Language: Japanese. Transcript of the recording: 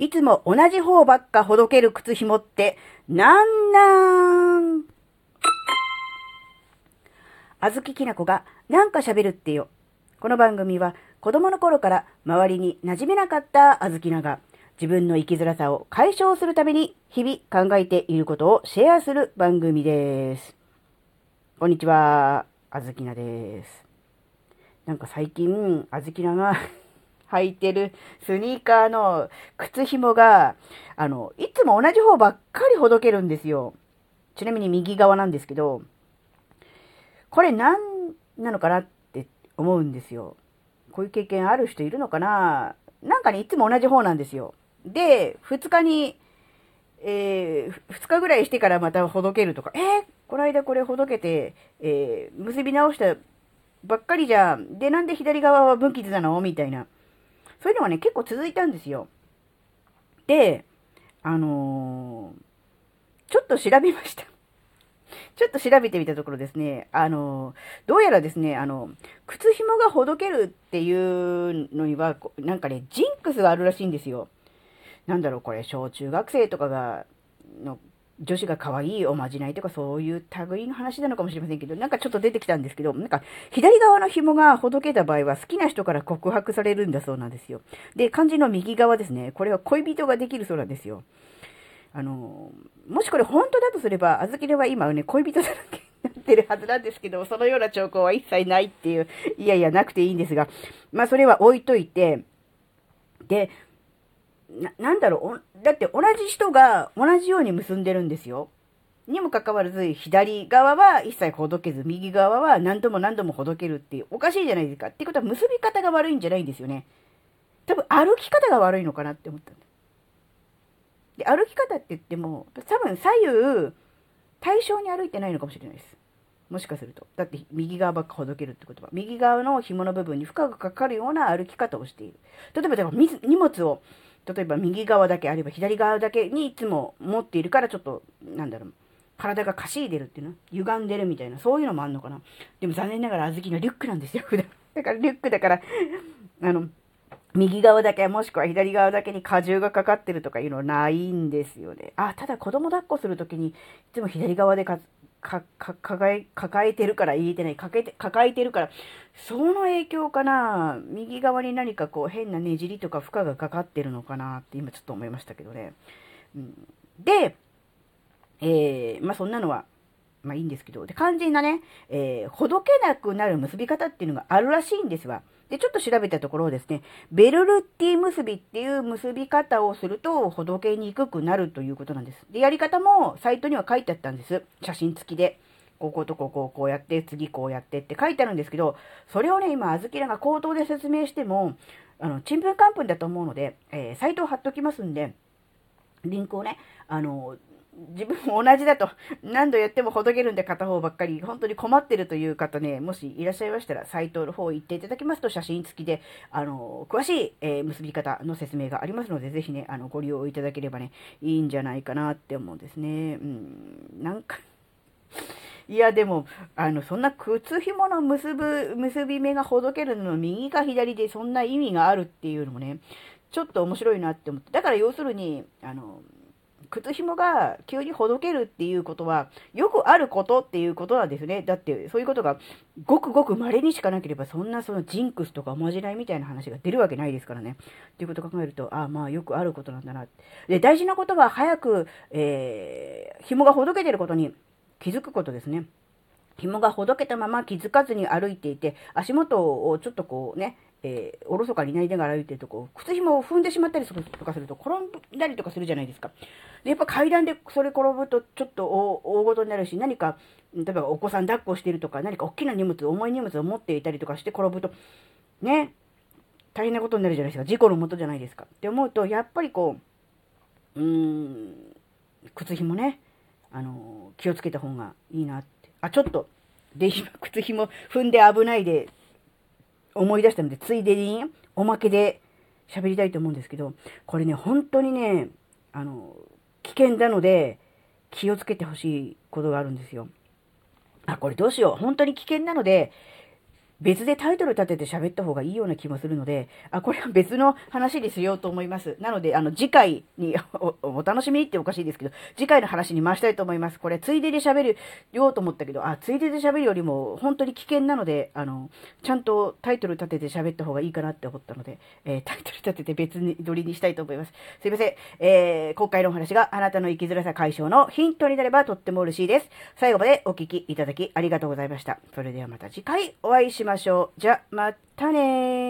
いつも同じ方ばっかほどける靴紐って、なんなん？あずききなこがなんか喋るってよ。この番組は子供の頃から周りに馴染めなかったあずきなが自分の生きづらさを解消するために日々考えていることをシェアする番組です。こんにちは、あずきなです。なんか最近、あずきなが履いてるスニーカーの靴紐が、あの、いつも同じ方ばっかりほどけるんですよ。ちなみに右側なんですけど、これ何なのかなって思うんですよ。こういう経験ある人いるのかななんかね、いつも同じ方なんですよ。で、2日に、えー、2日ぐらいしてからまたほどけるとか、えー、この間これほどけて、えー、結び直したばっかりじゃん。で、なんで左側は分岐なの？みたいな。そういうのがね、結構続いたんですよ。で、あのー、ちょっと調べました。ちょっと調べてみたところですね、あの、どうやらですね、あの、靴紐がほどけるっていうのには、なんかね、ジンクスがあるらしいんですよ。なんだろう、これ、小中学生とかが、の女子が可愛いおまじないとかそういう類の話なのかもしれませんけど、なんかちょっと出てきたんですけど、なんか左側の紐がほどけた場合は好きな人から告白されるんだそうなんですよ。で、漢字の右側ですね。これは恋人ができるそうなんですよ。あの、もしこれ本当だとすれば、あずきれは今ね、恋人だらけになってるはずなんですけど、そのような兆候は一切ないっていう、いやいやなくていいんですが、まあそれは置いといて、で、な、なんだろう、だって同じ人が同じように結んでるんですよ。にもかかわらず、左側は一切ほどけず、右側は何度も何度もほどけるっていう、おかしいじゃないですか。ってことは結び方が悪いんじゃないんですよね。多分歩き方が悪いのかなって思ったんだ。で、歩き方って言っても、多分左右、対称に歩いてないのかもしれないです。もしかすると。だって右側ばっかほどけるってことは、右側の紐の部分に負荷がかかるような歩き方をしている。例えば、でも荷物を例えば右側だけあれば左側だけにいつも持っているからちょっと、なんだろう、体がかしいでるっていうの？歪んでるみたいな、そういうのもあんのかな？でも残念ながら小豆のリュックなんですよ、普段。だからリュックだから、あの、右側だけもしくは左側だけに荷重がかかってるとかいうのはないんですよね。あ、ただ子供抱っこするときにいつも左側でかか、か、抱え、抱えてるから言えてない。かけて、抱えてるから、その影響かな？右側に何かこう変なねじりとか負荷がかかってるのかなって今ちょっと思いましたけどね。うん、で、えー、まあそんなのは、まあいいんですけど、で、肝心なね、えー、ほどけなくなる結び方っていうのがあるらしいんですわ。で、ちょっと調べたところですね、ベルルッティ結びっていう結び方をすると、ほどけにくくなるということなんです。で、やり方もサイトには書いてあったんです。写真付きで。こことここをこうやって、次こうやってって書いてあるんですけど、それをね、今、あずきらが口頭で説明しても、あの、ちんぷんかんぷんだと思うので、えー、サイトを貼っときますんで、リンクをね、あの、自分も同じだと、何度やってもほどけるんで片方ばっかり、本当に困ってるという方ね、もしいらっしゃいましたら、サイトの方行っていただきますと、写真付きで、あの、詳しい、えー、結び方の説明がありますので、ぜひね、あの、ご利用いただければね、いいんじゃないかなって思うんですね。うん、なんかいや、でも、あの、そんな靴紐の結ぶ、結び目がほどけるの右か左でそんな意味があるっていうのもね、ちょっと面白いなって思って。だから要するに、あの、靴紐が急にほどけるっていうことは、よくあることっていうことなんですね。だって、そういうことが、ごくごく稀にしかなければ、そんなそのジンクスとかおまじないみたいな話が出るわけないですからね。っていうことを考えると、ああ、まあ、よくあることなんだな。で、大事なことは、早く、えー、紐がほどけてることに気づくことですね。紐がほどけたまま気づかずに歩いていて、足元をちょっとこうね、えー、おろそかになりながら歩いてるとこう、靴紐を踏んでしまったりとかすると、転んだりとかするじゃないですか。で、やっぱ階段でそれ転ぶとちょっと大ごとになるし、何か、例えばお子さん抱っこしてるとか、何か大きな荷物、重い荷物を持っていたりとかして転ぶと、ね、大変なことになるじゃないですか。事故のもとじゃないですか。って思うと、やっぱりこう、うーん、靴紐ね、あの、気をつけた方がいいなって。あ、ちょっと、で、今、靴紐踏んで危ないで思い出したので、ついでにおまけで喋りたいと思うんですけど、これね、本当にね、あの、危険なので、気をつけてほしいことがあるんですよ。あ、これどうしよう。本当に危険なので、別でタイトル立てて喋った方がいいような気もするので、あ、これは別の話にしようと思います。なので、あの、次回にお、お楽しみっておかしいですけど、次回の話に回したいと思います。これ、ついでで喋るようと思ったけど、あ、ついでで喋るよりも、本当に危険なので、あの、ちゃんとタイトル立てて喋った方がいいかなって思ったので、えー、タイトル立てて別に撮りにしたいと思います。すいません。えー、今回のお話があなたの生きづらさ解消のヒントになればとっても嬉しいです。最後までお聞きいただきありがとうございました。それではまた次回お会いしましょうましょう。じゃ、またね